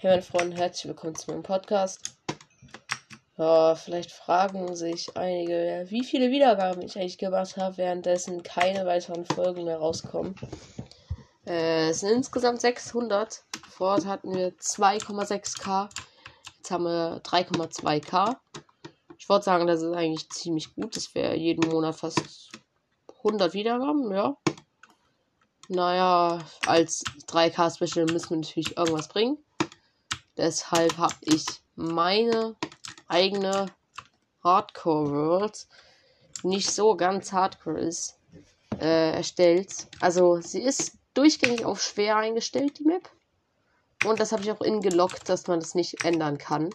Hey meine Freunde, herzlich willkommen zu meinem Podcast. Ja, vielleicht fragen sich einige, wie viele Wiedergaben ich eigentlich gemacht habe, währenddessen keine weiteren Folgen mehr rauskommen. Äh, es sind insgesamt 600. Vorher hatten wir 2,6k. Jetzt haben wir 3,2k. Ich wollte sagen, das ist eigentlich ziemlich gut. Das wäre jeden Monat fast 100 Wiedergaben, ja. Naja, als 3K-Special müssen wir natürlich irgendwas bringen. Deshalb habe ich meine eigene Hardcore World, nicht so ganz hardcore ist, äh, erstellt. Also sie ist durchgängig auf schwer eingestellt, die Map. Und das habe ich auch in gelockt, dass man das nicht ändern kann.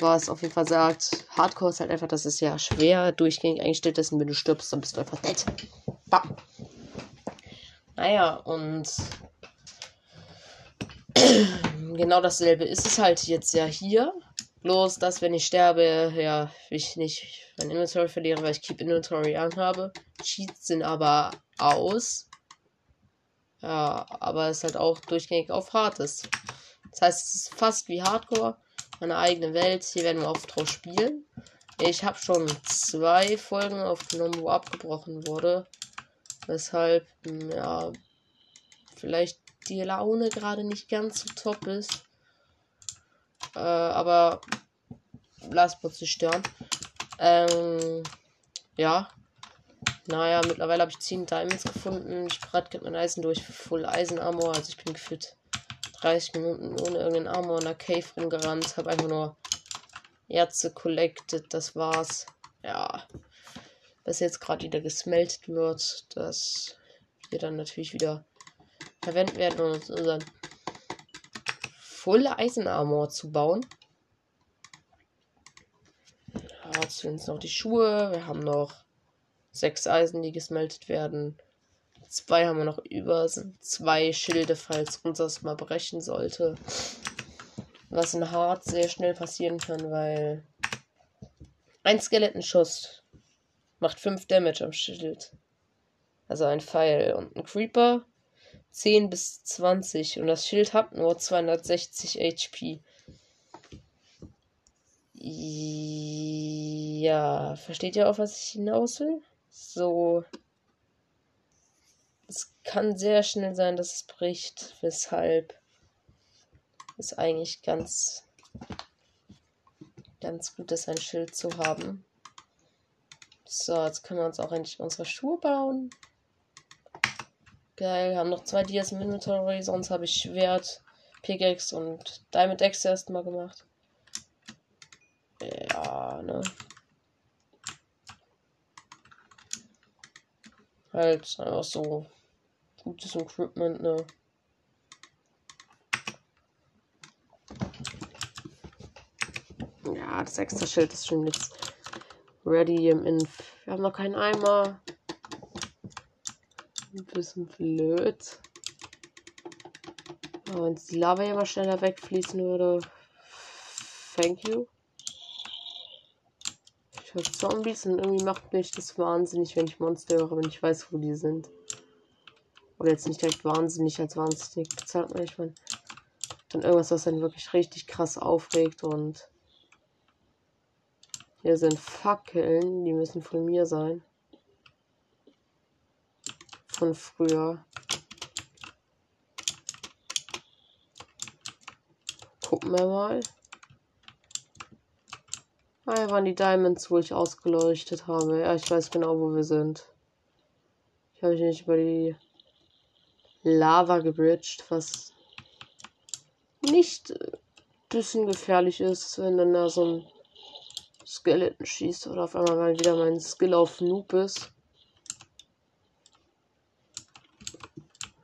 Was auf jeden Fall sagt, Hardcore ist halt einfach, das ist ja schwer durchgängig eingestellt ist und wenn du stirbst, dann bist du einfach dead. Bam. Naja, und genau dasselbe ist es halt jetzt ja hier. Bloß, dass wenn ich sterbe, ja, ich nicht mein Inventory verliere, weil ich Keep Inventory anhabe. Cheats sind aber aus. Ja, aber es ist halt auch durchgängig auf Hartes. Das heißt, es ist fast wie Hardcore. Meine eigene Welt. Hier werden wir oft drauf spielen. Ich habe schon zwei Folgen aufgenommen, wo abgebrochen wurde. Weshalb, ja, vielleicht die Laune gerade nicht ganz so top ist. Äh, aber lass uns nicht stören. Ähm, ja. Naja, mittlerweile habe ich 10 Diamonds gefunden. Ich brate mein Eisen durch Full Eisen Armor. Also ich bin gefühlt 30 Minuten ohne irgendeinen Armor in der Cave rumgerannt. Habe einfach nur Erze collected. Das war's. Ja. Was jetzt gerade wieder gesmeltet wird, dass wir dann natürlich wieder verwenden werden, um uns unseren Full Eisenarmor zu bauen. Ja, jetzt uns noch die Schuhe. Wir haben noch sechs Eisen, die gesmeltet werden. Zwei haben wir noch über. Sind zwei Schilde, falls uns das mal brechen sollte. Was in Hart sehr schnell passieren kann, weil ein Skelettenschuss macht 5 Damage am Schild. Also ein Pfeil und ein Creeper 10 bis 20 und das Schild hat nur 260 HP. Ja, versteht ihr auch, was ich hinaus will? So. Es kann sehr schnell sein, dass es bricht, weshalb es eigentlich ganz ganz gut ist, ein Schild zu haben. So, jetzt können wir uns auch endlich unsere Schuhe bauen. Geil, haben noch zwei Dias im Inventory, sonst habe ich Schwert, Pickaxe und Diamond Axe erstmal gemacht. Ja, ne. Halt einfach so gutes Equipment, ne. Ja, das extra Schild ist schon jetzt ready im Inf. Wir haben noch keinen Eimer. Ein bisschen blöd. Wenn die Lava ja mal schneller wegfließen würde. Thank you. Ich höre Zombies und irgendwie macht mich das wahnsinnig, wenn ich Monster höre, wenn ich weiß, wo die sind. Oder jetzt nicht direkt wahnsinnig als wahnsinnig bezahlt man. Ich meine, dann irgendwas, was dann wirklich richtig krass aufregt und hier sind Fackeln, die müssen von mir sein von früher. Gucken wir mal. Ah, waren die Diamonds, wo ich ausgeleuchtet habe. Ja, ich weiß genau, wo wir sind. Ich habe mich nicht über die Lava gebridged, was nicht ein bisschen gefährlich ist, wenn dann da so ein Skeleton schießt oder auf einmal mal wieder mein Skill auf Noob ist.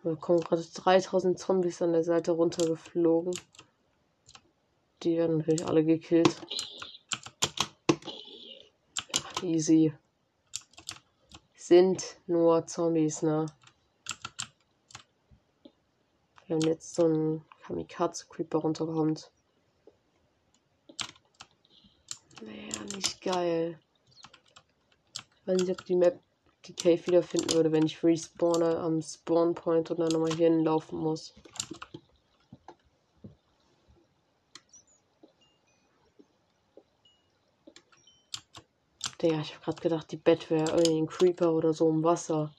Da kommen gerade 3000 Zombies an der Seite runtergeflogen. Die werden natürlich alle gekillt. Easy. Sind nur Zombies, ne? Wenn jetzt so ein Kamikaze-Creeper runterkommt. Naja, nicht geil. Ich weiß nicht, ob die Map die Cave wiederfinden würde, wenn ich respawne am Spawnpoint und dann nochmal hier hinlaufen muss. Digga, ich hab grad gedacht, die Bett wäre irgendwie ein Creeper oder so im Wasser.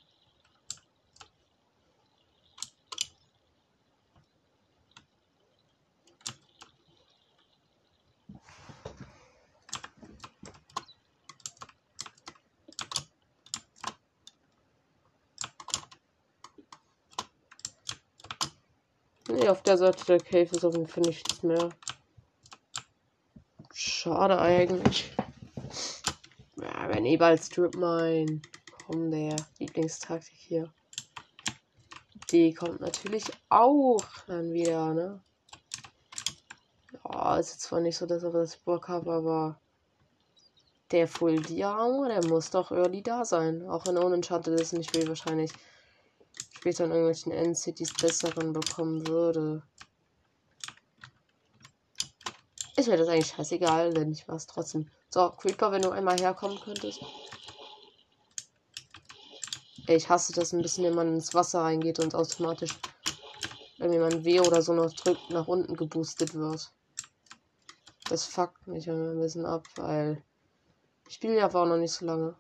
Der Seite der Cave ist auf jeden Fall nichts mehr. Schade eigentlich. Ja, wenn eh bald Strip mein. Komm, der Lieblingstaktik hier. Die kommt natürlich auch dann wieder, ne? Ja, ist jetzt zwar nicht so, dass ich das Bock habe, aber der Full Diamo, der muss doch early da sein. Auch wenn Unenchanted ist nicht will wahrscheinlich später in irgendwelchen Endcities besseren bekommen würde. Ist mir das eigentlich scheißegal, denn ich war es trotzdem. So, Creeper, wenn du einmal herkommen könntest. Ich hasse das ein bisschen, wenn man ins Wasser reingeht und automatisch, wenn man W oder so noch drückt, nach unten geboostet wird. Das fuckt mich ein bisschen ab, weil ich spiele ja auch noch nicht so lange.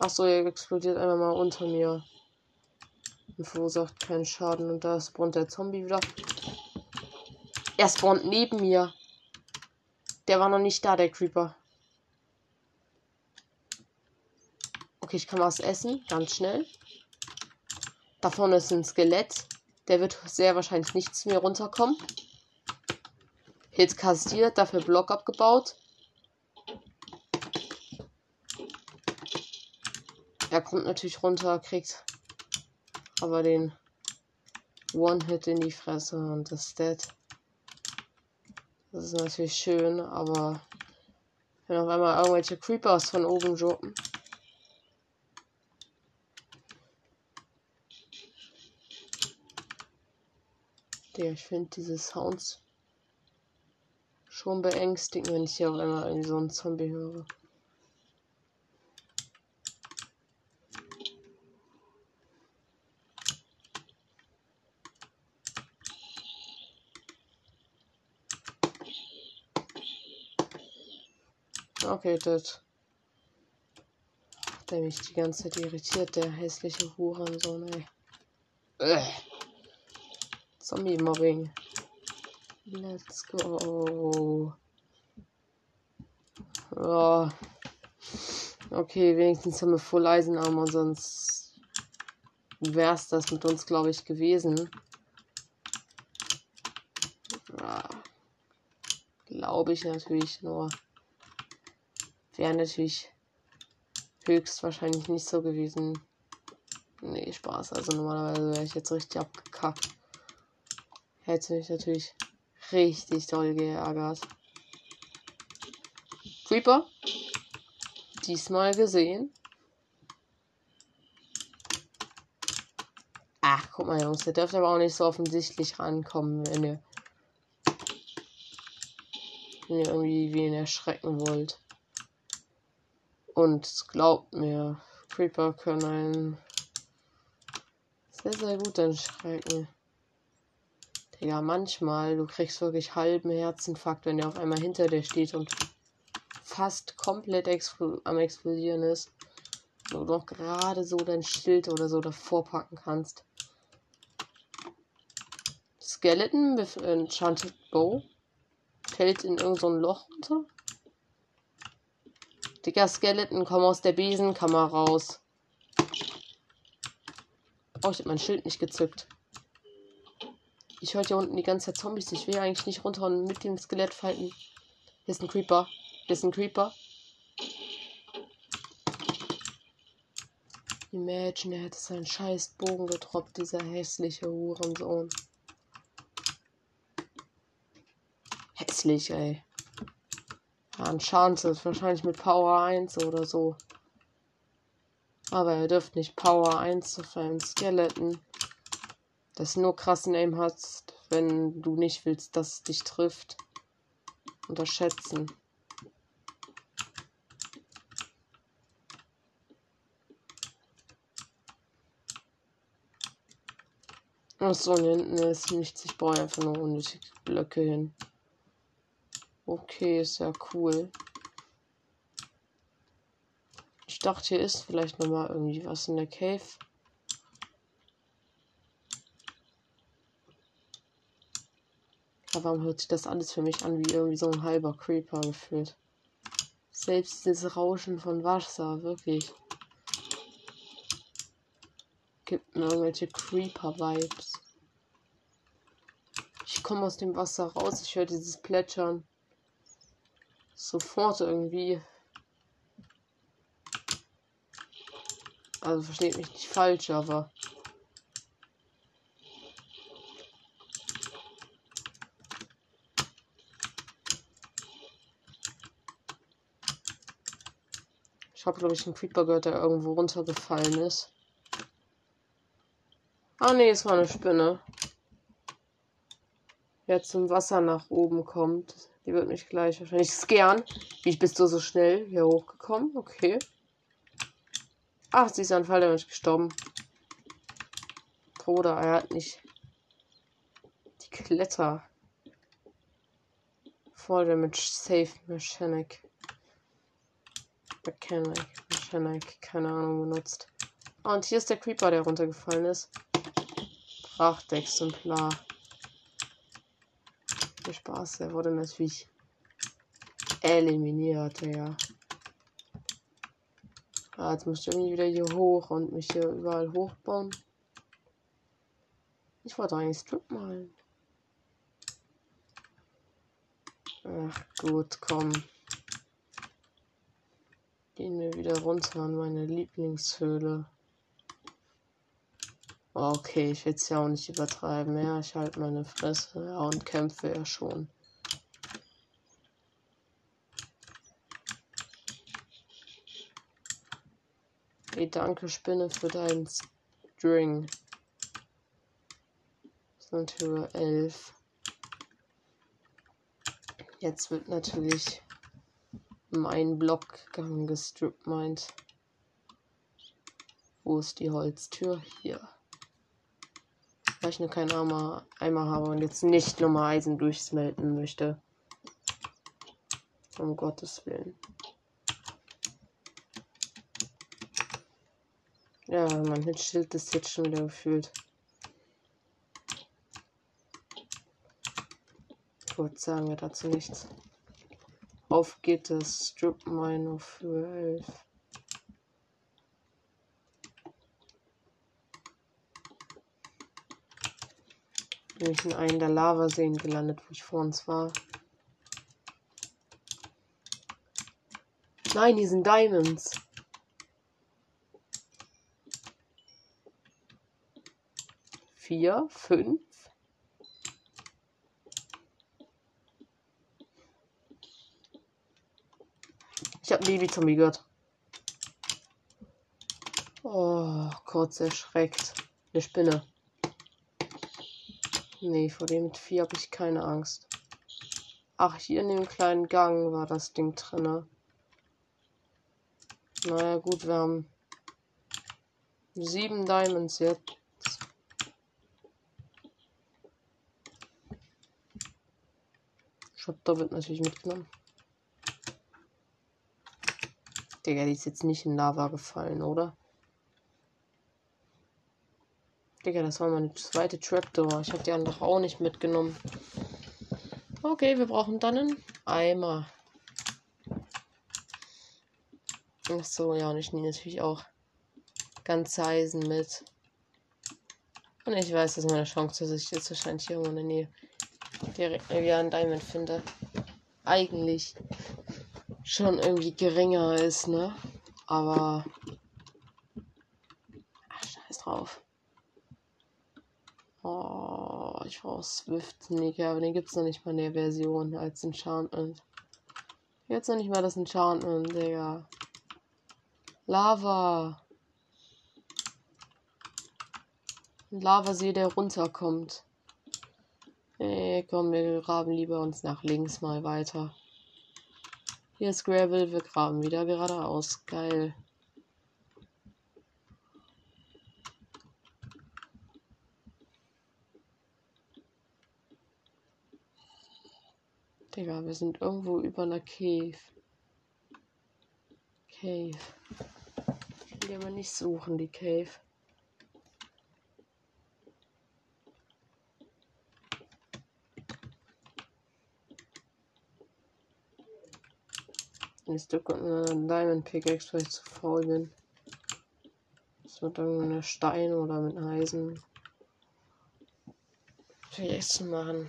Achso, er explodiert einmal mal unter mir. Und verursacht keinen Schaden. Und da spawnt der Zombie wieder. Er spawnt neben mir. Der war noch nicht da, der Creeper. Okay, ich kann was essen. Ganz schnell. Da vorne ist ein Skelett. Der wird sehr wahrscheinlich nicht zu mir runterkommen. Hit kassiert, dafür Block abgebaut. Er kommt natürlich runter, kriegt aber den One-Hit in die Fresse und das Dead. Das ist natürlich schön, aber wenn auf einmal irgendwelche Creepers von oben droppen. Der, ich finde diese Sounds schon beängstigend, wenn ich hier auf einmal so einen Zombie höre. Das. Der mich die ganze Zeit irritiert, der hässliche Hurensohn, ey. Zombie-Mobbing. Let's go. Oh. Okay, wenigstens haben wir Full Eisenarmor, sonst wäre es das mit uns, glaube ich, gewesen. Ja. Glaube ich natürlich nur. Wäre natürlich höchstwahrscheinlich nicht so gewesen. Nee, Spaß. Also normalerweise wäre ich jetzt richtig abgekackt. Hätte mich natürlich richtig doll geärgert. Creeper. Diesmal gesehen. Ach, guck mal, Jungs, der dürfte aber auch nicht so offensichtlich rankommen, wenn ihr, wenn ihr irgendwie wen erschrecken wollt. Und glaubt mir, Creeper können einen sehr, sehr gut erschrecken. Digga, manchmal, du kriegst wirklich halben Herzinfarkt, wenn der auf einmal hinter dir steht und fast komplett expl am explodieren ist. Du noch gerade so dein Schild oder so davor packen kannst. Skeleton with Enchanted Bow fällt in irgendein so Loch runter. Dicker Skeleton, komm aus der Besenkammer raus. Oh, ich hab mein Schild nicht gezückt. Ich höre hier unten die ganze Zeit Zombies. Ich will eigentlich nicht runter und mit dem Skelett fighten. Hier ist ein Creeper. Hier ist ein Creeper. Imagine, er hätte seinen scheiß Bogen getroppt, dieser hässliche Hurensohn. Hässlich, ey. Enchanted, wahrscheinlich mit Power 1 oder so. Aber er dürfte nicht Power 1 auf einem Skeleton. Das nur krassen Aim hat, wenn du nicht willst, dass es dich trifft. Unterschätzen. Achso, und hinten ist nichts. Ich brauche einfach nur unnötige Blöcke hin. Okay, ist ja cool. Ich dachte, hier ist vielleicht noch mal irgendwie was in der Cave. Aber warum hört sich das alles für mich an wie irgendwie so ein halber Creeper gefühlt? Selbst das Rauschen von Wasser, wirklich. Gibt mir irgendwelche Creeper-Vibes. Ich komme aus dem Wasser raus, ich höre dieses Plätschern. Sofort irgendwie. Also versteht mich nicht falsch, aber Ich habe, glaube ich, einen Creeper gehört, der irgendwo runtergefallen ist. Ah, nee, es war eine Spinne. Jetzt zum Wasser nach oben kommt. Die wird mich gleich wahrscheinlich scaren. Wie bist du so schnell hier hochgekommen? Okay. Ach, sie ist an Falldamage gestorben. Bruder, er hat nicht die Kletter. Voll Damage Safe Mechanic. Mechanic, Mechanic, keine Ahnung, benutzt. Ah, und hier ist der Creeper, der runtergefallen ist. Prachtexemplar. Viel Spaß, der wurde natürlich eliminiert, ja. Ah, jetzt muss ich irgendwie wieder hier hoch und mich hier überall hochbauen. Ich wollte eigentlich Strip malen. Ach gut, komm. Gehen wir wieder runter an meine Lieblingshöhle. Okay, ich will es ja auch nicht übertreiben. Ja, ich halte meine Fresse ja, und kämpfe ja schon. Hey, danke Spinne für deinen String. sind Höhe 11. Jetzt wird natürlich mein Blockgang gestrippt meint. Wo ist die Holztür? Hier. Weil ich nur keinen Eimer, Eimer habe und jetzt nicht nochmal Eisen durchsmelten möchte. Um Gottes Willen. Ja, mein Schild ist jetzt schon wieder gefühlt. Gut, sagen wir dazu nichts. Auf geht es. Strip Mine für 11. Bin ich in einen der Lavaseen gelandet, wo ich vor uns war. Nein, die sind Diamonds. Vier, fünf. Ich habe Baby-Zombie gehört. Oh, kurz erschreckt. Eine Spinne. Nee, vor dem Vieh habe ich keine Angst. Ach, hier in dem kleinen Gang war das Ding drinne. Naja, gut, wir haben sieben Diamonds jetzt. Shop wird natürlich mitgenommen. Digga, die ist jetzt nicht in Lava gefallen, oder? Digga, das war meine zweite Trapdoor. Ich habe die andere auch nicht mitgenommen. Okay, wir brauchen dann einen Eimer. Ach so, ja, und ich nehme natürlich auch ganz Eisen mit. Und ich weiß, dass meine Chance, dass ich jetzt wahrscheinlich hier irgendwo in der Nähe direkt wieder einen Diamond finde. Eigentlich schon irgendwie geringer ist, ne? Aber. Ach, scheiß drauf. Ich brauche Swift Sneaker, aber den gibt es noch nicht mal in der Version als Enchantment. Jetzt noch nicht mal das Enchantment, Digga. Lava. Lavasee, der runterkommt. Ey, komm, wir graben lieber uns nach links mal weiter. Hier ist Gravel, wir graben wieder geradeaus. Geil. Digga, wir sind irgendwo über einer Cave. Cave. Die aber nicht suchen, die Cave. Ich drücke mit einer Diamond Pickaxe, weil ich zu faul bin. Das mit irgendeiner Stein oder mit Eisen. Pickaxe zu machen.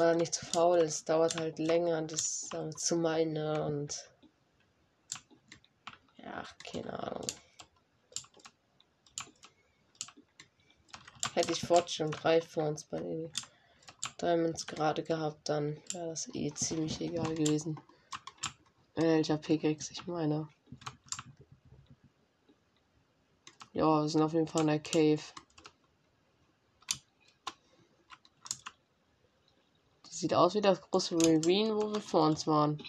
Er nicht zu faul ist, dauert halt länger, das äh, zu meinen und. Ja, keine Ahnung. Hätte ich Fortune 3 vor uns bei den Diamonds gerade gehabt, dann wäre das eh ziemlich egal gewesen. Welcher Pickaxe ich meine. Ja, wir sind auf jeden Fall in der Cave. Sieht aus wie das große Ravine, wo wir vor uns waren.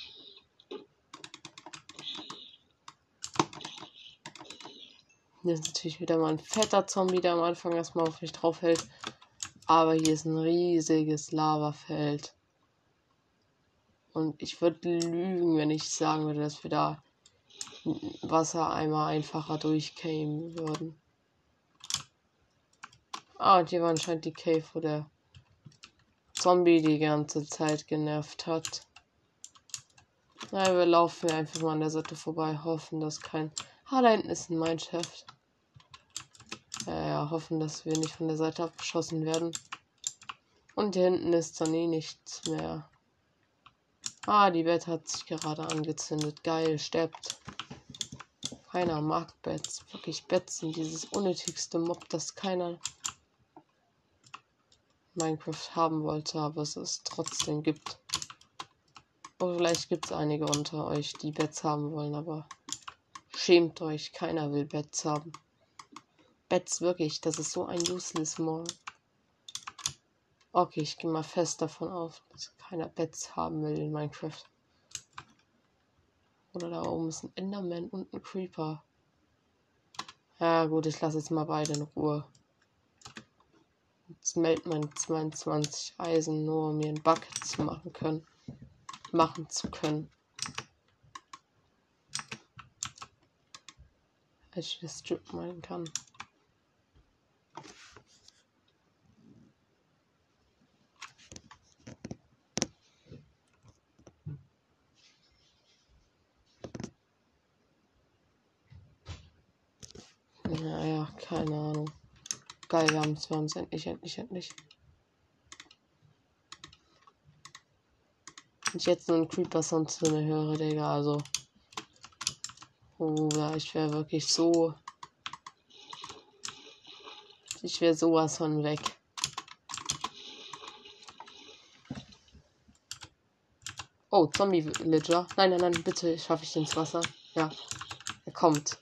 Hier ist natürlich wieder mal ein fetter Zombie, der am Anfang erstmal auf mich drauf hält. Aber hier ist ein riesiges Lavafeld. Und ich würde lügen, wenn ich sagen würde, dass wir da Wassereimer einfacher durchkämen würden. Ah, und hier war anscheinend die Cave, wo der Zombie die ganze Zeit genervt hat. Na, wir laufen einfach mal an der Seite vorbei, hoffen, dass kein... Ah, da hinten ist ein Mineshaft. Ja, ja, hoffen, dass wir nicht von der Seite abgeschossen werden. Und hier hinten ist dann eh nichts mehr. Ah, die Bett hat sich gerade angezündet. Geil, stirbt. Keiner mag Bets. Wirklich, Bets sind dieses unnötigste Mob, das keiner Minecraft haben wollte, aber es es trotzdem gibt. Oder vielleicht gibt es einige unter euch, die Bets haben wollen, aber schämt euch, keiner will Bets haben. Bets wirklich, das ist so ein useless Mob. Okay, ich gehe mal fest davon auf, dass keiner Bets haben will in Minecraft. Oder da oben ist ein Enderman und ein Creeper. Ja gut, ich lasse jetzt mal beide in Ruhe. Jetzt meldet man 22 Eisen, nur um mir ein Bucket zu machen können. Machen zu können. Als ich das Strip meinen kann. Naja, keine Ahnung. Haben es endlich, endlich, endlich. Wenn ich jetzt nur einen Creeper-Sound drin höre, Digga, also. Ja, ich wäre wirklich so. Ich wäre sowas von weg. Oh, Zombie-Villager. Nein, nein, nein, bitte schaffe ich ins Wasser. Ja, er kommt.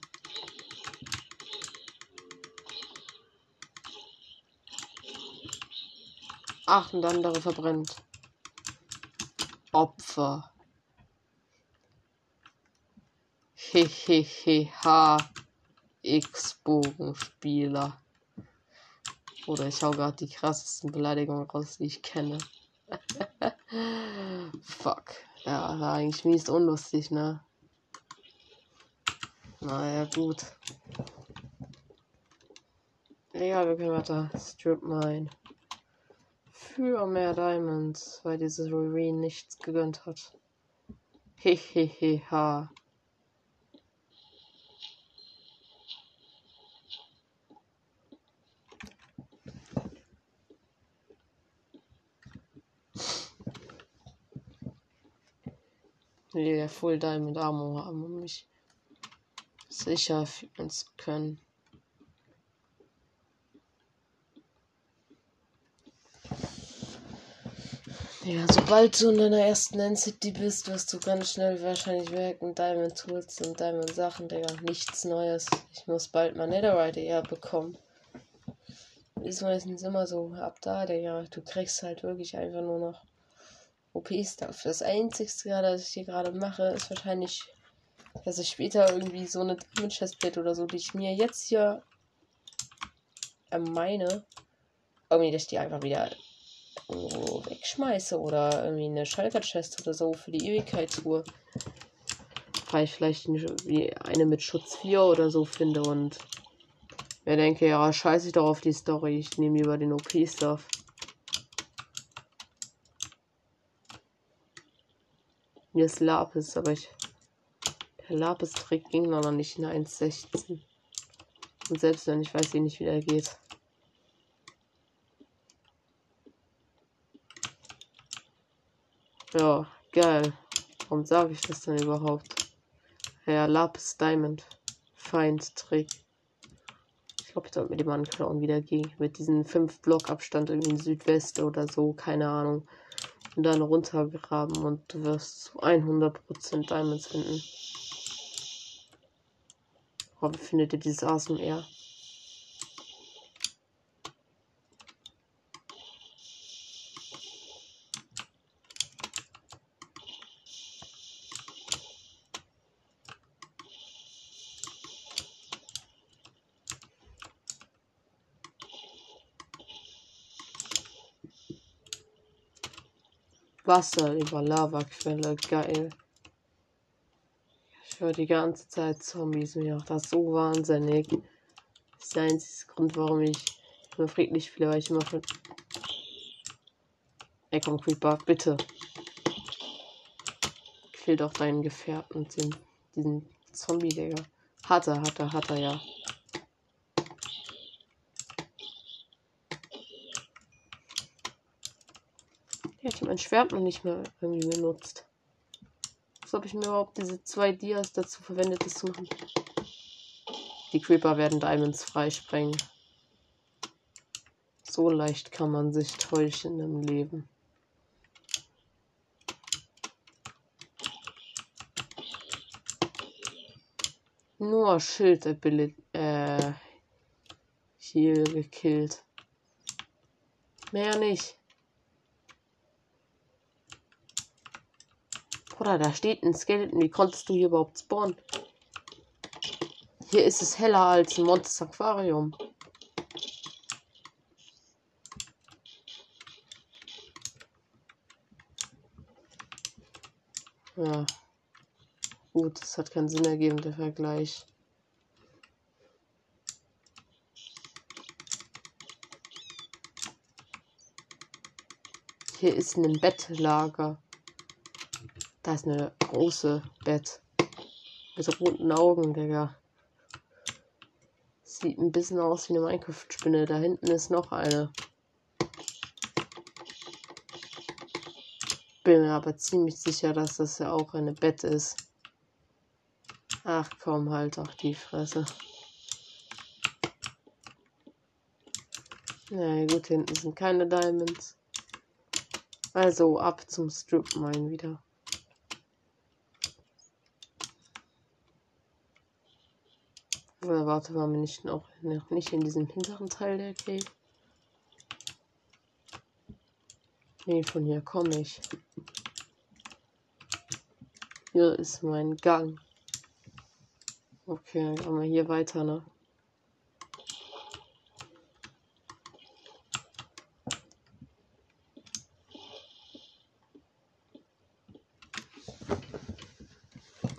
Ach, und der andere verbrennt. Opfer. Hehehe, ha. X-Bogenspieler. Oder ich hau gerade die krassesten Beleidigungen raus, die ich kenne. Fuck. Ja, war eigentlich mies unlustig, ne? Naja, gut. Ja, wir können weiter Strip Mine für mehr Diamonds, weil dieses Ravine nichts gegönnt hat. Heheheha. Nee, Full Diamond Armor haben, um mich sicher fühlen zu können. Ja, sobald du in deiner ersten End-City bist, wirst du ganz schnell wahrscheinlich merken, Diamond Tools und Diamond Sachen, Digga. Nichts Neues. Ich muss bald mal Netherite eher bekommen. Ist meistens immer so, ab da, Digga. Du kriegst halt wirklich einfach nur noch OP-Stuff. Das Einzige, das ich hier gerade mache, ist wahrscheinlich, dass ich später irgendwie so eine Diamond Chestplate oder so, die ich mir jetzt hier meine, irgendwie, dass ich die einfach wieder wegschmeiße oder irgendwie eine Schalter-Chest oder so für die Ewigkeitsuhr. Weil ich vielleicht eine mit Schutz 4 oder so finde und mir denke, ja, scheiße ich doch auf die Story. Ich nehme lieber den OP-Stuff. Hier ist Lapis, aber ich. Der Lapis-Trick ging noch nicht in 1.16. Und selbst wenn ich weiß ich nicht, wie der geht. Ja, geil. Warum sage ich das denn überhaupt? Ja, Lapis Diamond. Feind Trick. Ich glaube, ich sollte mir die mal anklauen wieder gehen. Mit diesen 5 Block Abstand irgendwie in Südwest oder so. Keine Ahnung. Und dann runtergraben und du wirst zu 100% Diamonds finden. Oh, wie findet ihr dieses ASMR? Wasser über Lavaquelle. Geil. Ich höre die ganze Zeit Zombies. Mir macht das so wahnsinnig. Das ist der einzige Grund, warum ich immer friedlich spiele, weil ich immer von. Ey, komm, Creeper, bitte. Kill doch deinen Gefährten, den, diesen Zombie, Digga. Hat er, hat er, hat er, ja. Mein Schwert noch nicht mehr irgendwie benutzt. Was habe ich mir überhaupt diese zwei Dias dazu verwendet, das zu machen? Die Creeper werden Diamonds freisprengen. So leicht kann man sich täuschen im Leben. Nur Schild äh, hier gekillt. Mehr nicht. Oder da steht ein Skeleton. Wie konntest du hier überhaupt spawnen? Hier ist es heller als ein Monster Aquarium. Ja. Gut, das hat keinen Sinn ergeben, der Vergleich. Hier ist ein Bettlager. Da ist eine große Bett. Mit roten Augen, Digga. Sieht ein bisschen aus wie eine Minecraft-Spinne. Da hinten ist noch eine. Bin mir aber ziemlich sicher, dass das ja auch eine Bett ist. Ach komm, halt doch die Fresse. Na ja, gut, hinten sind keine Diamonds. Also ab zum Strip Mine wieder. Oder warte, waren wir nicht noch, noch nicht in diesem hinteren Teil der Cave? Nee, von hier komme ich. Hier ist mein Gang. Okay, dann gehen wir hier weiter, ne?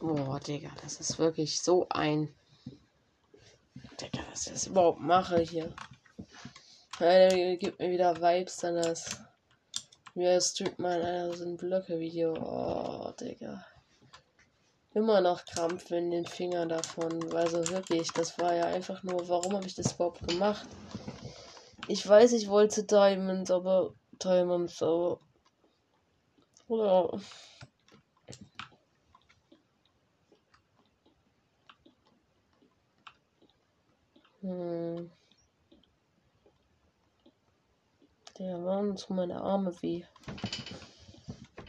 Boah, Digga, das ist wirklich so ein das überhaupt mache hier. Ja, gibt mir wieder Vibes, dann das. Mir streamt mal einer so ein Blöcke-Video. Oh, Digga. Immer noch Krampf in den Fingern davon. Weil so wirklich, das war ja einfach nur, warum habe ich das überhaupt gemacht? Ich weiß, ich wollte Diamonds, aber Diamonds, aber. Oder. Warum tun meine Arme weh?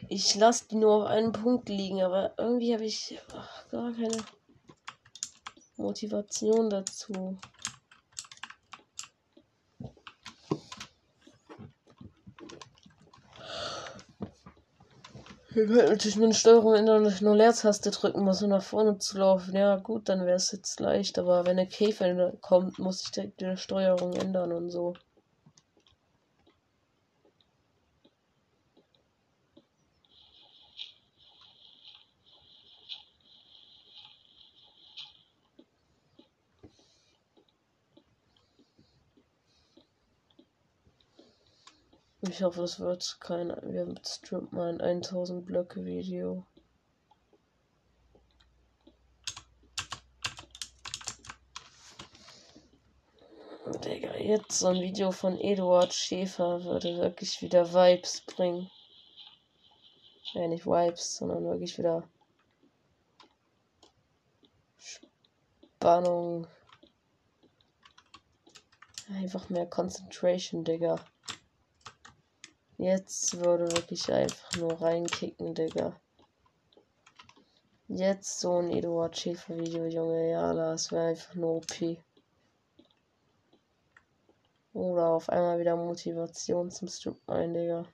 Ich lasse die nur auf einen Punkt liegen, aber irgendwie habe ich ach, gar keine Motivation dazu. Ich könnte natürlich mit Steuerung ändern und nur Leertaste drücken muss, um nach vorne zu laufen. Ja, gut, dann wäre es jetzt leicht, aber wenn der Käfer kommt, muss ich direkt die Steuerung ändern und so. Ich hoffe, es wird kein wir strip mal ein 1000 Blöcke Video. Digga, jetzt so ein Video von Eduard Schäfer würde wirklich wieder Vibes bringen. Ja, nicht Vibes, sondern wirklich wieder Spannung. Einfach mehr Concentration, Digga. Jetzt würde wirklich einfach nur reinkicken, Digga. Jetzt so ein Eduard Schäfer Video, Junge. Ja, das wäre einfach nur OP. Oder auf einmal wieder Motivation zum Strip ein, Digga.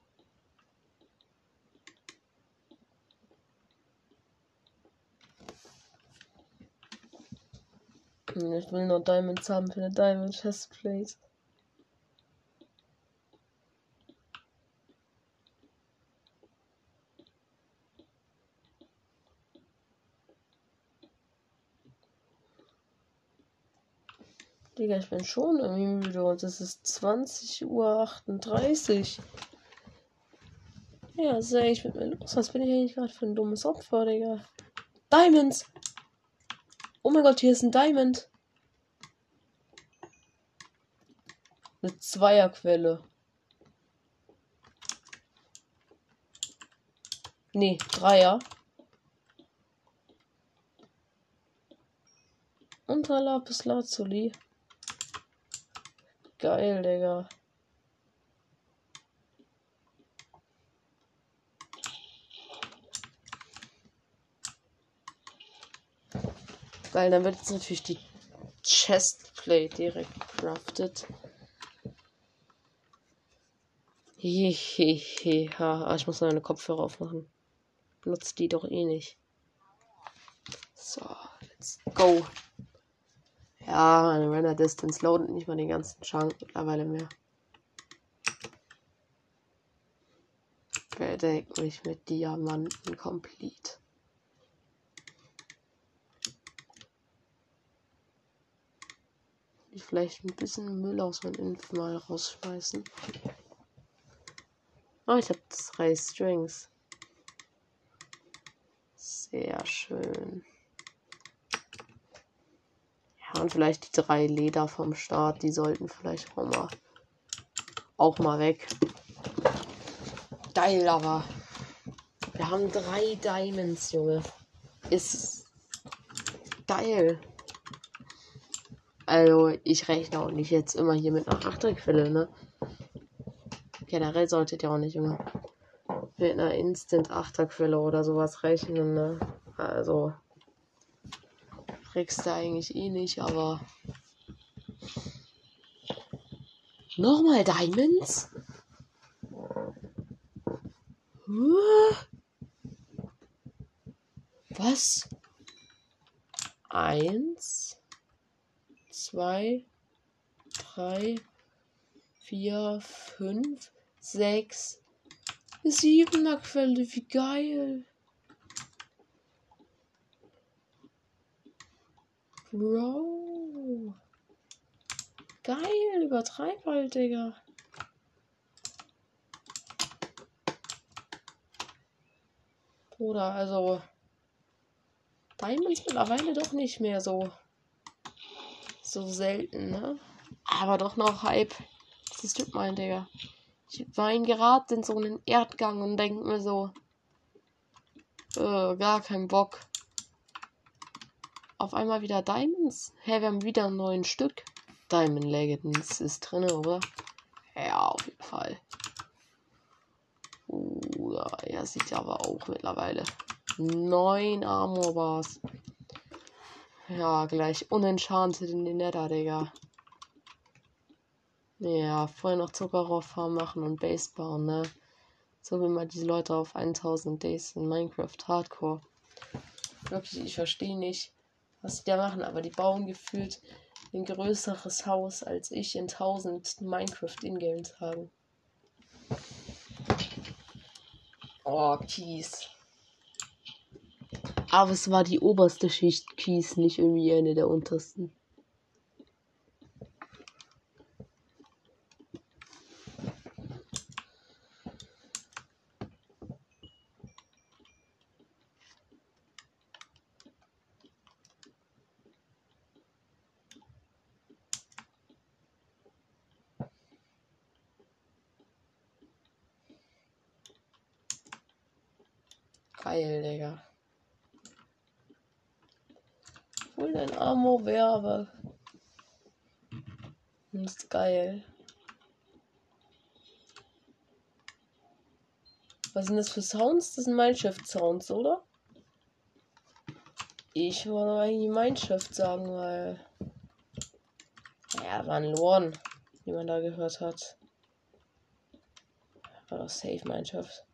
Ich will nur Diamonds haben für eine Diamond Chestplate. Digga, ich bin schon irgendwie müde und es ist 20.38 Uhr. Ja, sag ich mit mir los. Was bin ich eigentlich gerade für ein dummes Opfer, Digga? Diamonds! Oh mein Gott, hier ist ein Diamond. Eine Zweierquelle. Nee, Dreier. Unter Lapis Lazuli. Geil, Digga. Geil, dann wird jetzt natürlich die Chestplate direkt crafted. Hehehe. Ah, ich muss meine Kopfhörer aufmachen. Benutzt die doch eh nicht. So, let's go. Ja, meine Render Distance loadet nicht mal den ganzen Chunk mittlerweile mehr. Bedeck mich mit Diamanten komplett. Ich vielleicht ein bisschen Müll aus meinem Inf mal rausschmeißen. Oh, ich habe drei Strings. Sehr schön. Und vielleicht die drei Leder vom Start, die sollten vielleicht auch mal, auch mal weg. Geil, aber wir haben drei Diamonds, Junge. Ist geil. Also, ich rechne auch nicht jetzt immer hier mit einer Achterquelle, ne? Generell solltet ihr auch nicht immer mit einer Instant-Achterquelle oder sowas rechnen, ne? Also, kriegst du eigentlich eh nicht, aber. Nochmal Diamonds? Was? Eins, zwei, drei, vier, fünf, sechs, siebener Quelle, wie geil. Bro. Geil, übertreib halt, Digga. Bruder, also. Diamonds mittlerweile doch nicht mehr so. So selten, ne? Aber doch noch Hype. Das ist Typ mein, Digga. Ich weine gerade in so einen Erdgang und denk mir so. Äh, gar keinen Bock auf einmal wieder Diamonds. Hä, hey, wir haben wieder ein neuen Stück. Diamond Legends ist drin, oder? Ja, auf jeden Fall. Uh, ja, er sieht aber auch mittlerweile. Neun Armor Bars. Ja, gleich unenchanted in den Nether, Digga. Ja, vorher noch Zuckerrohrfarm machen und Base bauen, ne? So wie mal diese Leute auf 1000 Days in Minecraft Hardcore. Wirklich, ich verstehe nicht, was die da machen, aber die bauen gefühlt ein größeres Haus als ich in 1000 Minecraft Ingame-Tagen. Oh, Kies. Aber es war die oberste Schicht Kies, nicht irgendwie eine der untersten. Geil, Digga. Hol dein Ammo Werbe. Das ist geil. Was sind das für Sounds? Das sind Mindshift-Sounds, oder? Ich wollte eigentlich Mindshift sagen, weil. Ja, war ein Lorn, wie man da gehört hat. War doch safe Mindshift.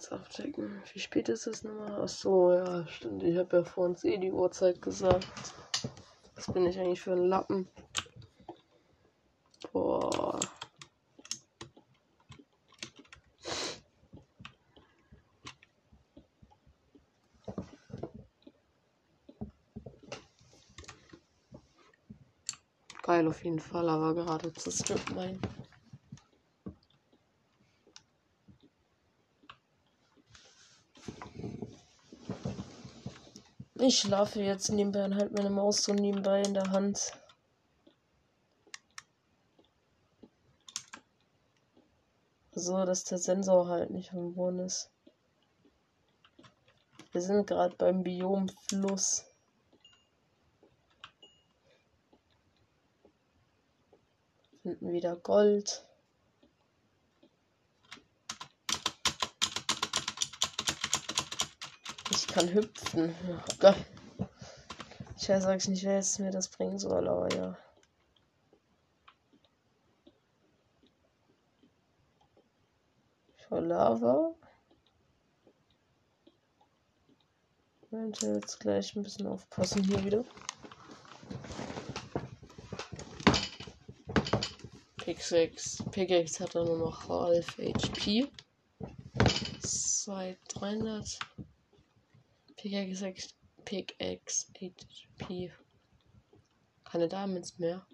WhatsApp checken. Wie spät ist es nochmal? Achso, ja, stimmt. Ich habe ja vor uns eh die Uhrzeit gesagt. Was bin ich eigentlich für ein Lappen? Boah. Geil auf jeden Fall, aber gerade zu Strip mein. Ich schlafe jetzt nebenbei und halte meine Maus so nebenbei in der Hand. So, dass der Sensor halt nicht am Boden ist. Wir sind gerade beim Biomfluss. Finden wieder Gold. Ich kann hüpfen. Oh Gott. Ich weiß eigentlich nicht, wer jetzt mir das bringen soll, aber ja. Vor Lava. Ich jetzt gleich ein bisschen aufpassen hier wieder. Pickaxe, Pickaxe hat er nur noch half HP. 2, 300. Pickaxe, Pickaxe HP. Keine Diamonds mehr.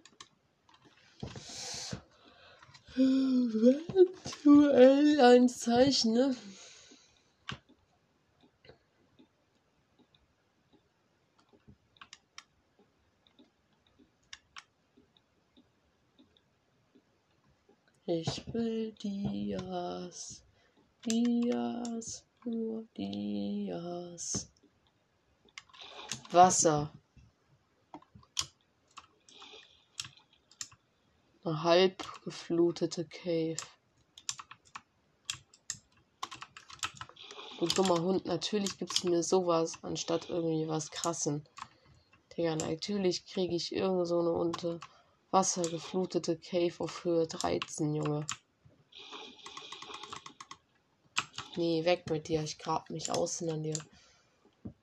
Eventuell ein Zeichen, ne? Ich will Dias, Dias, nur Dias. Wasser. Eine halb geflutete Cave. Du dummer Hund, natürlich gibst du mir sowas, anstatt irgendwie was krassen. Digga, natürlich kriege ich irgend so eine unter Wasser geflutete Cave auf Höhe 13, Junge. Nee, weg mit dir. Ich grab mich außen an dir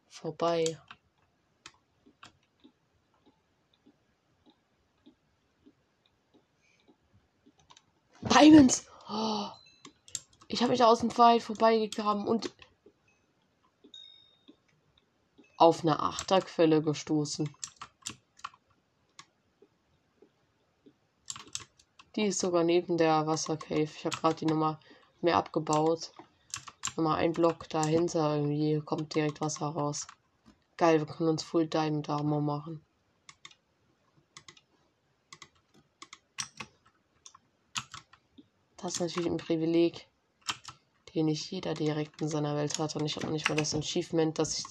vorbei. Diamonds! Oh, ich habe mich außen weit vorbeigegraben und auf eine Achterquelle gestoßen. Die ist sogar neben der Wassercave. Ich habe gerade die Nummer mehr abgebaut. Nochmal ein Block dahinter irgendwie kommt direkt Wasser raus. Geil, wir können uns Full Diamond Armor machen. Das ist natürlich ein Privileg, den nicht jeder direkt in seiner Welt hat. Und ich habe noch nicht mal das Achievement, dass ich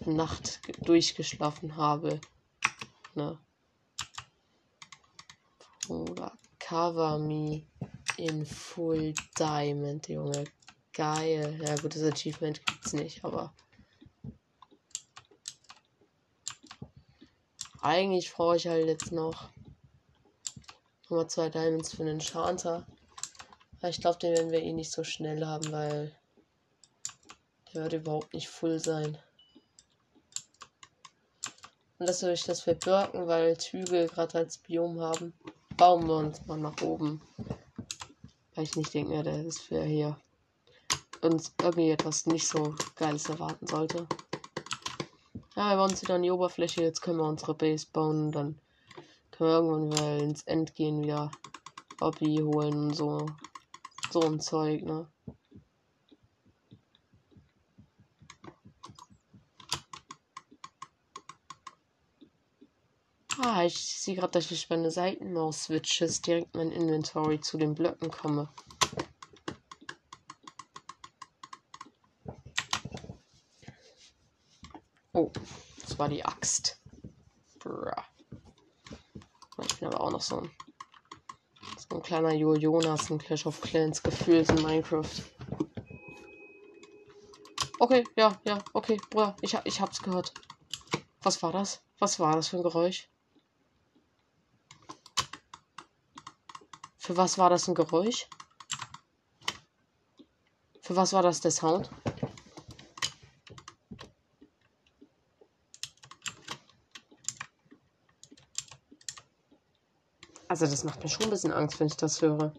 eine Nacht durchgeschlafen habe. Ne? Oder cover me in Full Diamond, Junge. Geil. Ja gut, das Achievement gibt's nicht, aber. Eigentlich brauche ich halt jetzt noch nochmal zwei Diamonds für den Chanter. Ich glaube, den werden wir eh nicht so schnell haben, weil der wird überhaupt nicht full sein. Und das durch das wir Birken, weil Züge gerade als Biom haben, bauen wir uns mal nach oben. Weil ich nicht denke, der ist für hier uns irgendwie etwas nicht so Geiles erwarten sollte. Ja, wir bauen uns wieder an die Oberfläche. Jetzt können wir unsere Base bauen und dann können wir irgendwann wieder ins End gehen, wieder Hobby holen und so. So ein Zeug, ne? Ah, ich sehe gerade, dass ich meine Seitenmaus-Switches direkt mein Inventory zu den Blöcken komme. Oh, das war die Axt. Bruh. Ich bin aber auch noch so ein, ein kleiner Jo Jonas in Clash of Clans gefühlt in Minecraft. Okay, ja, ja, okay, Bruder, ich, ich hab's gehört. Was war das? Was war das für ein Geräusch? Für was war das ein Geräusch? Für was war das der Sound? Also das macht mir schon ein bisschen Angst, wenn ich das höre.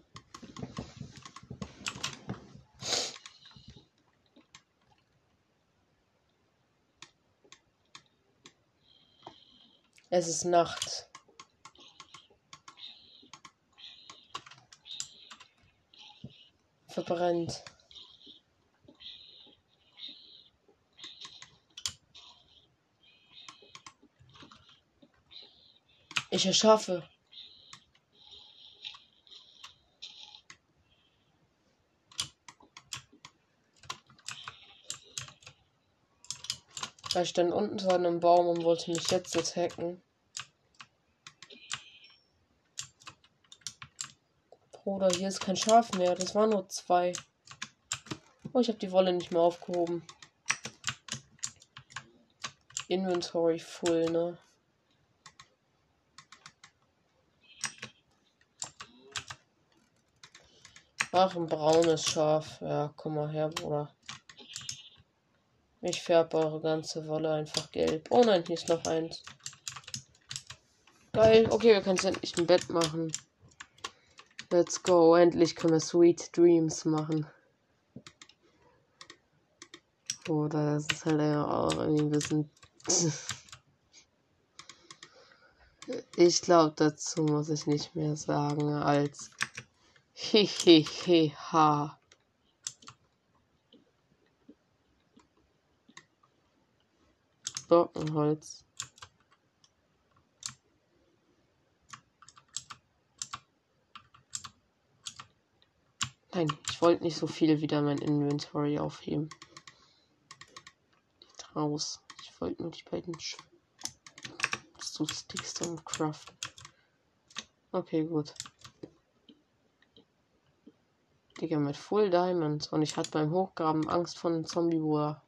Es ist Nacht. Verbrennt. Ich erschaffe. Weil ich dann unten an einem Baum und wollte mich jetzt attacken. Bruder, hier ist kein Schaf mehr. Das waren nur zwei. Oh, ich habe die Wolle nicht mehr aufgehoben. Inventory full, ne? Ach, ein braunes Schaf. Ja, komm mal her, Bruder. Ich färbe eure ganze Wolle einfach gelb. Oh nein, hier ist noch eins. Geil. Okay, wir können jetzt endlich ein Bett machen. Let's go. Endlich können wir Sweet Dreams machen. Oder das ist halt auch irgendwie ein bisschen. ich glaube, dazu muss ich nicht mehr sagen als. Hehehe. ha. Birkenholz. Nein, ich wollte nicht so viel wieder mein Inventory aufheben. Raus. Ich wollte nur die beiden so Sticks dann craften. Okay, gut. Digga, mit Full Diamond. Und ich hatte beim Hochgraben Angst vor einem Zombie-Bruder.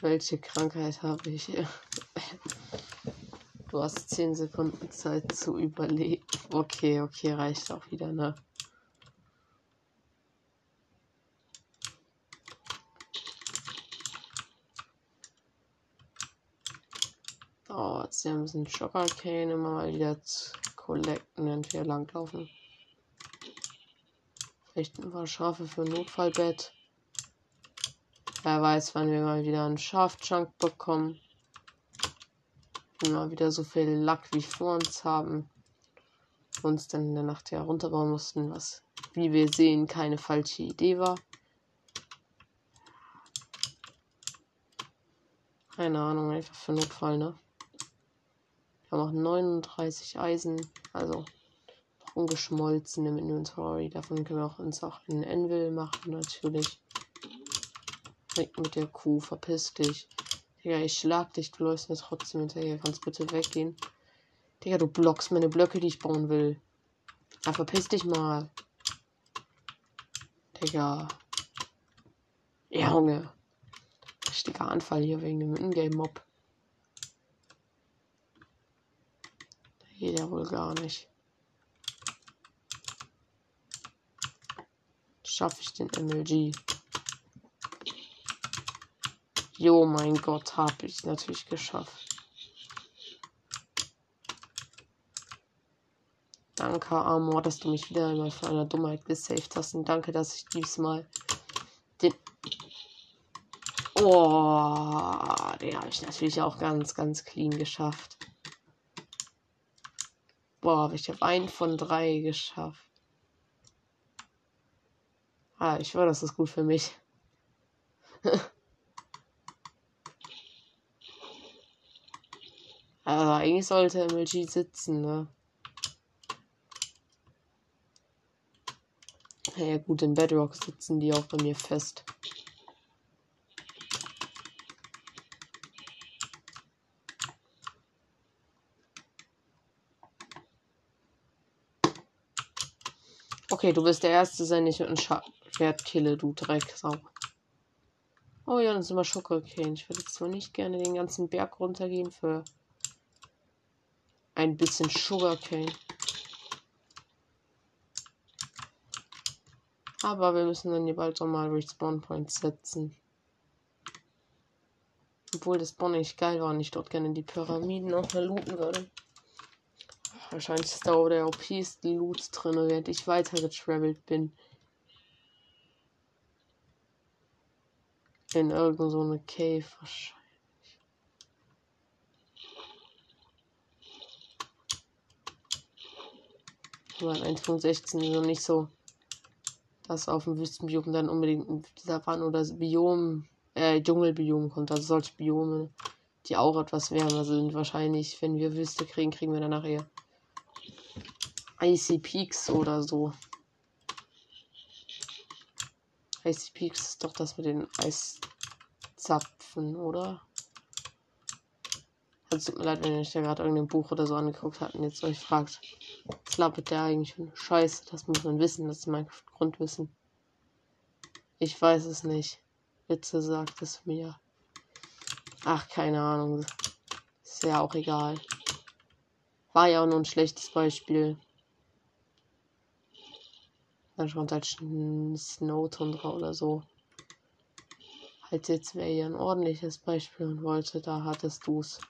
Welche Krankheit habe ich? Du hast 10 Sekunden Zeit zu überleben. Okay, okay, reicht auch wieder, ne? Oh, jetzt hier ein bisschen Sugarcane immer mal wieder zu collecten, während wir langlaufen. Vielleicht ein paar Schafe für ein Notfallbett. Wer weiß, wann wir mal wieder einen Schafchunk bekommen. Und mal wieder so viel Lack wie vor uns haben. Uns dann in der Nacht ja runterbauen mussten, was, wie wir sehen, keine falsche Idee war. Keine Ahnung, einfach für Notfall, ne? Wir haben auch 39 Eisen, also ungeschmolzen im Inventory. Davon können wir auch uns auch einen Anvil machen, natürlich. Weg mit der Kuh, verpiss dich. Digga, ich schlag dich, du läufst mir trotzdem hinterher. Kannst bitte weggehen. Digga, du blockst meine Blöcke, die ich bauen will. Ja, verpiss dich mal. Digga. Junge. Richtiger Anfall hier wegen dem Ingame-Mob. Ja wohl gar nicht. Schaffe ich den MLG. Jo, mein Gott, habe ich natürlich geschafft. Danke, Amor, dass du mich wieder einmal von einer Dummheit gesaved hast. Und danke, dass ich diesmal den. Oh, den habe ich natürlich auch ganz, ganz clean geschafft. Boah, ich habe einen von drei geschafft. Ah, ich war, das ist gut für mich. eigentlich sollte MLG sitzen, ne? Ja gut, in Bedrock sitzen die auch bei mir fest. Okay, du wirst der Erste sein, ich mit einem Schwert kille, du Drecksau. Oh ja, dann sind wir Sugarcane. Ich würde zwar nicht gerne den ganzen Berg runtergehen für ein bisschen Sugarcane. Aber wir müssen dann hier bald auch mal Respawn Points setzen. Obwohl das Spawn nicht geil war und ich dort gerne die Pyramiden auch mal looten würde. Wahrscheinlich ist da auch der OP-ste Loot drin, während ich weiter getravelt bin. In irgendeine so Cave wahrscheinlich. Aber in 1.16 ist noch nicht so, dass auf dem Wüstenbiom dann unbedingt dieser Savanne oder Biom, äh, Dschungelbiom kommt. Also solche Biome, die auch etwas wärmer sind. Wahrscheinlich, wenn wir Wüste kriegen, kriegen wir dann nachher Icy Peaks oder so. Icy Peaks ist doch das mit den Eiszapfen, oder? Also tut mir leid, wenn ihr euch da gerade irgendein Buch oder so angeguckt habt und jetzt euch fragt, was labert der eigentlich für Scheiße? Das muss man wissen, das ist mein Grundwissen. Ich weiß es nicht. Bitte sagt es mir. Ach, keine Ahnung. Ist ja auch egal. War ja auch nur ein schlechtes Beispiel. Dann schon halt Snow Tundra oder so. Halt jetzt wäre hier ein ordentliches Beispiel und wollte, da hattest du's.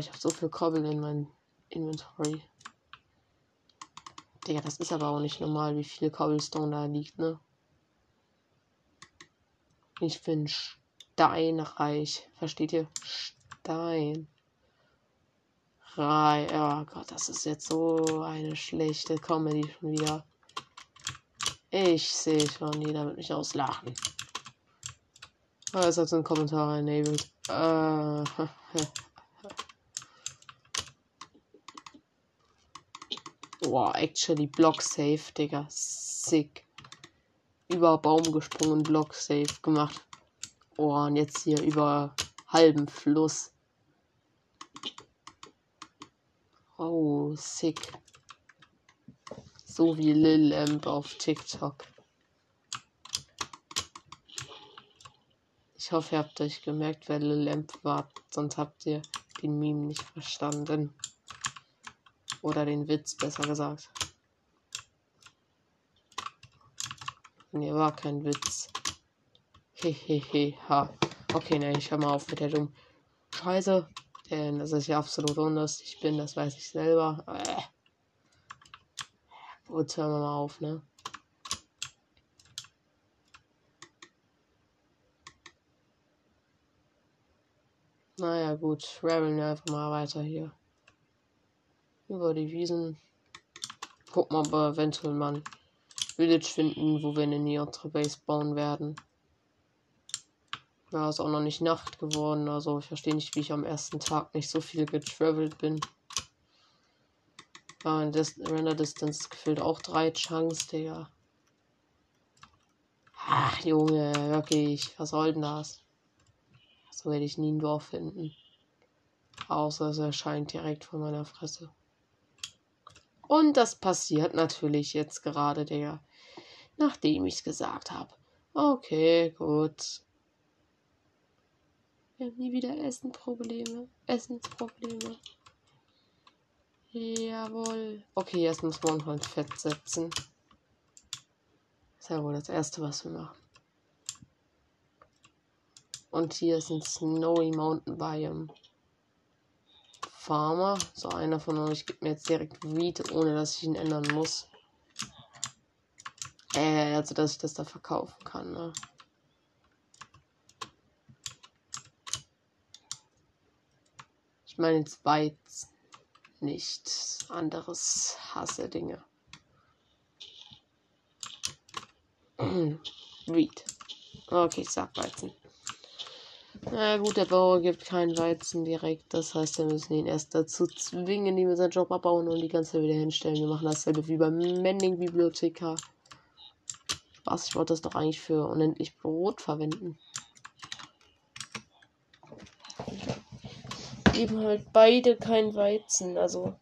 Ich habe so viel Kobbel in meinem Inventory. Digga, das ist aber auch nicht normal, wie viel Cobblestone da liegt, ne? Ich bin steinreich. Versteht ihr? Stein. Rei. Oh Gott, das ist jetzt so eine schlechte Comedy schon wieder. Ich sehe schon, jeder wird mich auslachen. Aber es hat so ein Kommentar enabled. Äh, Boah, actually Block Safe, Digga. Sick. Über Baum gesprungen, Block Safe gemacht. Oh, und jetzt hier über halben Fluss. Oh, sick. So wie Lil Lamp auf TikTok. Ich hoffe, ihr habt euch gemerkt, wer Lil Lamp war. Sonst habt ihr den Meme nicht verstanden. Oder den Witz, besser gesagt. Nee, war kein Witz. Hehehe, ha. Okay, ne, ich hör mal auf mit der dummen Scheiße. Denn das ist ja absolut unlustig bin, das weiß ich selber. Äh. Gut, hören wir mal auf, ne? Naja, gut. Raveln wir einfach mal weiter hier über die Wiesen. Gucken, wir eventuell mal ein Village finden, wo wir eine Neotre Base bauen werden. Ja, ist auch noch nicht Nacht geworden, also ich verstehe nicht, wie ich am ersten Tag nicht so viel getravelt bin. Ja, Dis Render Distance gefühlt auch drei Chunks, Digga. Ach, Junge, wirklich, was soll denn das? So werde ich nie ein Dorf finden. Außer es erscheint direkt vor meiner Fresse. Und das passiert natürlich jetzt gerade der, nachdem ich es gesagt habe. Okay, gut. Wir haben nie wieder Essenprobleme. Essensprobleme. Jawohl. Okay, jetzt muss man halt Fett setzen. Das ist ja wohl das erste, was wir machen. Und hier ist ein Snowy Mountain Biome. Farmer. So einer von euch gibt mir jetzt direkt Weed, ohne dass ich ihn ändern muss. Äh, also dass ich das da verkaufen kann, ne? Ich meine jetzt Weiz nicht. Anderes hasse Dinge. Weed. Okay, ich sag Weizen. Na gut, der Bauer gibt keinen Weizen direkt. Das heißt, wir müssen ihn erst dazu zwingen, ihm seinen Job abbauen und die ganze wieder hinstellen. Wir machen dasselbe wie beim Mending-Bibliothekar. Was, ich wollte das doch eigentlich für unendlich Brot verwenden. Geben halt beide kein Weizen. Also,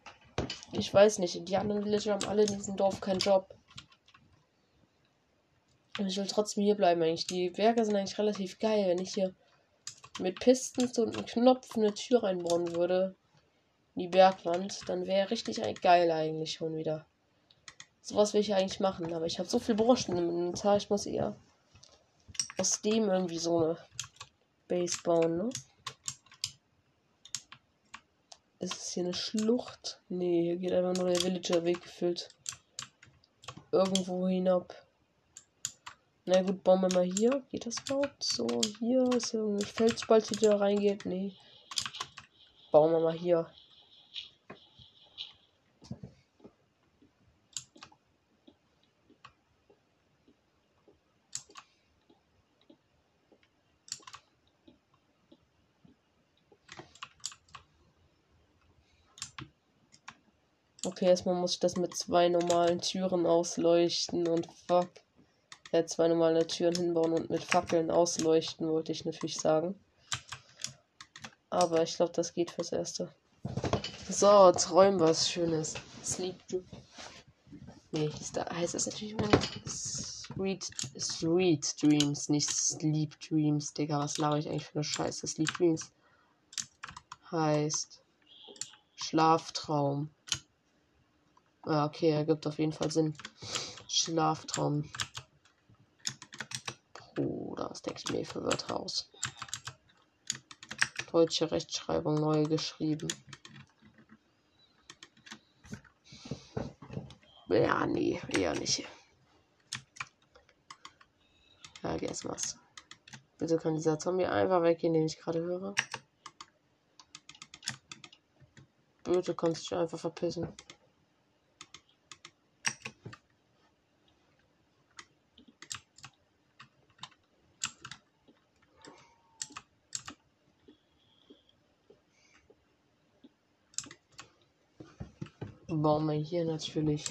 ich weiß nicht. Die anderen Villager haben alle in diesem Dorf keinen Job. Und ich will trotzdem hier bleiben eigentlich. Die Werke sind eigentlich relativ geil, wenn ich hier mit Pistons und einem Knopf eine Tür reinbauen würde, in die Bergwand, dann wäre richtig geil eigentlich schon wieder. Sowas will ich eigentlich machen, aber ich habe so viel Broschen im Inventar, ich muss eher aus dem irgendwie so eine Base bauen, ne? Ist es hier eine Schlucht? Nee, hier geht einfach nur der Villager-Weg gefüllt. Irgendwo hinab. Na gut, bauen wir mal hier. Geht das überhaupt? So, hier ist irgendeine Felsspalte, die da reingeht. Nee. Bauen wir mal hier. Okay, erstmal muss ich das mit zwei normalen Türen ausleuchten und fuck ja, zwei normale Türen hinbauen und mit Fackeln ausleuchten, wollte ich natürlich sagen. Aber ich glaube, das geht fürs Erste. So, träum was Schönes. Sleep Nee, da heißt es natürlich immer Sweet, Sweet Dreams, nicht Sleep Dreams, Digga. Was laber ich eigentlich für eine Scheiße? Sleep Dreams heißt Schlaftraum. Ja, okay, ergibt auf jeden Fall Sinn. Schlaftraum. Was denke ich mir für Wörter aus? Deutsche Rechtschreibung neu geschrieben. Ja, nee, eher nicht. Ja, guess was. Bitte kann dieser Zombie einfach weggehen, den ich gerade höre. Bitte kannst du dich einfach verpissen. Bauen wir hier natürlich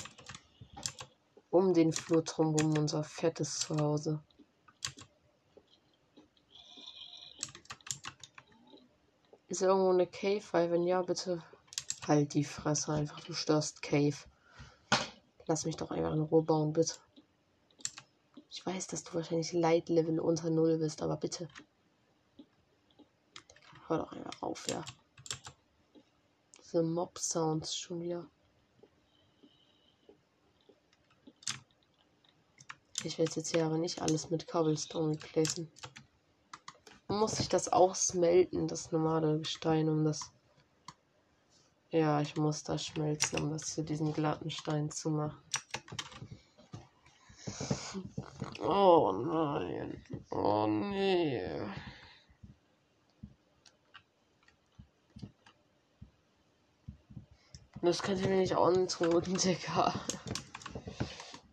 um den Flur drumherum unser fettes Zuhause. Ist irgendwo eine Cave? Weil wenn ja, bitte halt die Fresse einfach. Du störst Cave. Lass mich doch einfach in Ruhe bauen, bitte. Ich weiß, dass du wahrscheinlich Light Level unter Null bist, aber bitte. Hör doch einfach auf, ja. Diese Mob Sounds schon wieder. Ich werde jetzt hier aber nicht alles mit Cobblestone replacen. Muss ich das auch smelten, das normale Gestein, um das. Ja, ich muss das schmelzen, um das zu diesem glatten Stein zu machen. Oh nein. Oh nee. Das könnte ich mir nicht antun, Digga.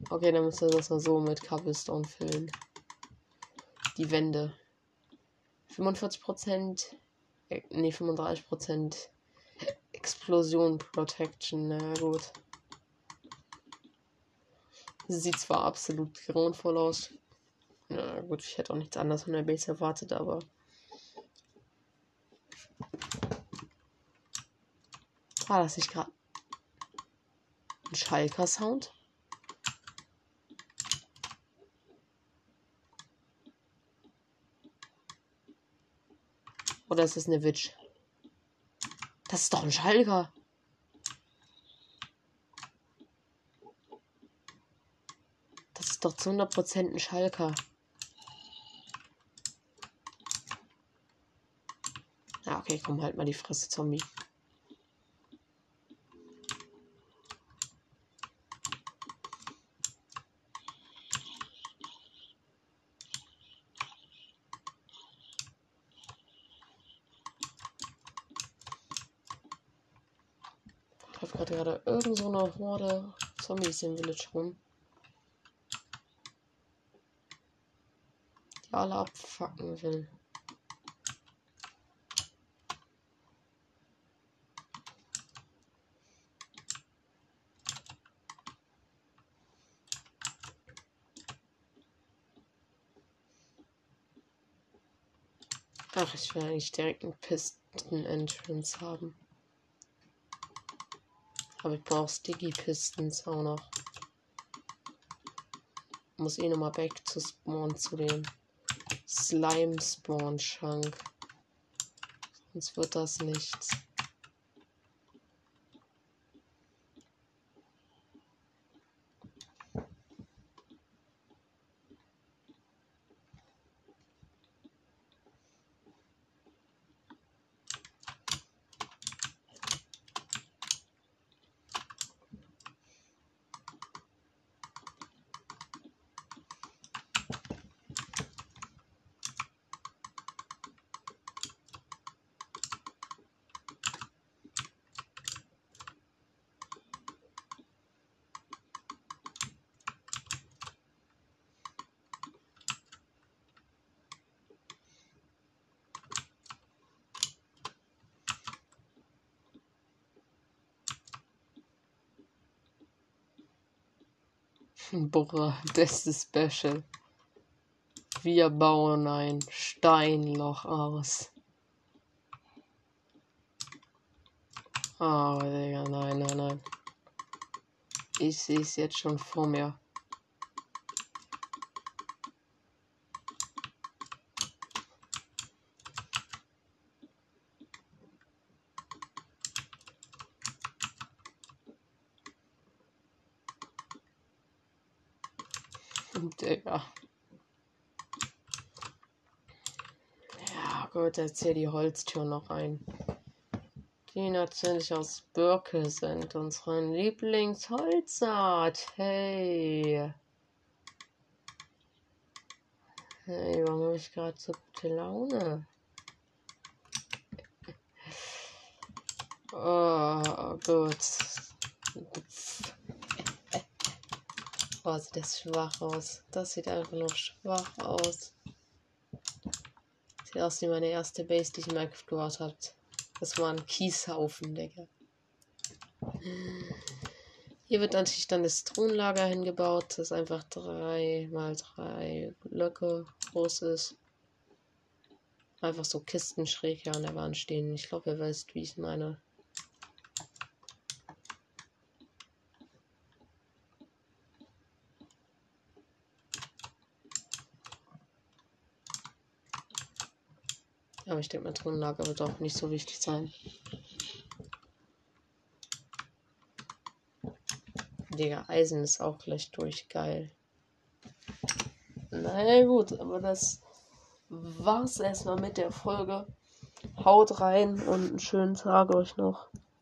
Okay, dann müssen wir das mal so mit Cobblestone füllen. Die Wände. 45%. Äh, ne, 35% Explosion Protection. Na gut. Sieht zwar absolut grauenvoll aus. Na gut, ich hätte auch nichts anderes von der Base erwartet, aber. War das nicht gerade ein Schalker-Sound? Oder ist das eine Witch? Das ist doch ein Schalker. Das ist doch zu 100% ein Schalker. Ja, okay, komm halt mal die Fresse, Zombie. gerade gerade Horde Zombies im Village rum. Die alle abfacken will. Ach, ich will eigentlich direkt einen Pisten-Entrance haben. Aber ich brauche Sticky-Pistons auch noch. Muss eh nochmal back zu Spawn zu dem Slime-Spawn-Schrank. Sonst wird das nichts. Das ist special. Wir bauen ein Steinloch aus. Oh, Digga, nein, nein, nein. Ich sehe es jetzt schon vor mir. Digga. Gut, jetzt hier die Holztür noch ein. Die natürlich aus Birke sind, unsere Lieblingsholzart. Hey. Hey, warum habe ich gerade so gute Laune? Oh, gut. Boah, sieht das schwach aus. Das sieht einfach nur schwach aus. Sieht aus meine erste Base, die ich in Minecraft gebaut habe. Das war ein Kieshaufen, Digga. Hier wird natürlich dann das Thronlager hingebaut, das einfach drei mal drei Blöcke groß ist. Einfach so Kisten schräg hier an der Wand stehen. Ich glaube, ihr wisst, wie ich meine. Aber ich denke, mein Tonlager wird auch nicht so wichtig sein. Digga, Eisen ist auch gleich durch. Geil. Naja, gut, aber das war's erstmal mit der Folge. Haut rein und einen schönen Tag euch noch.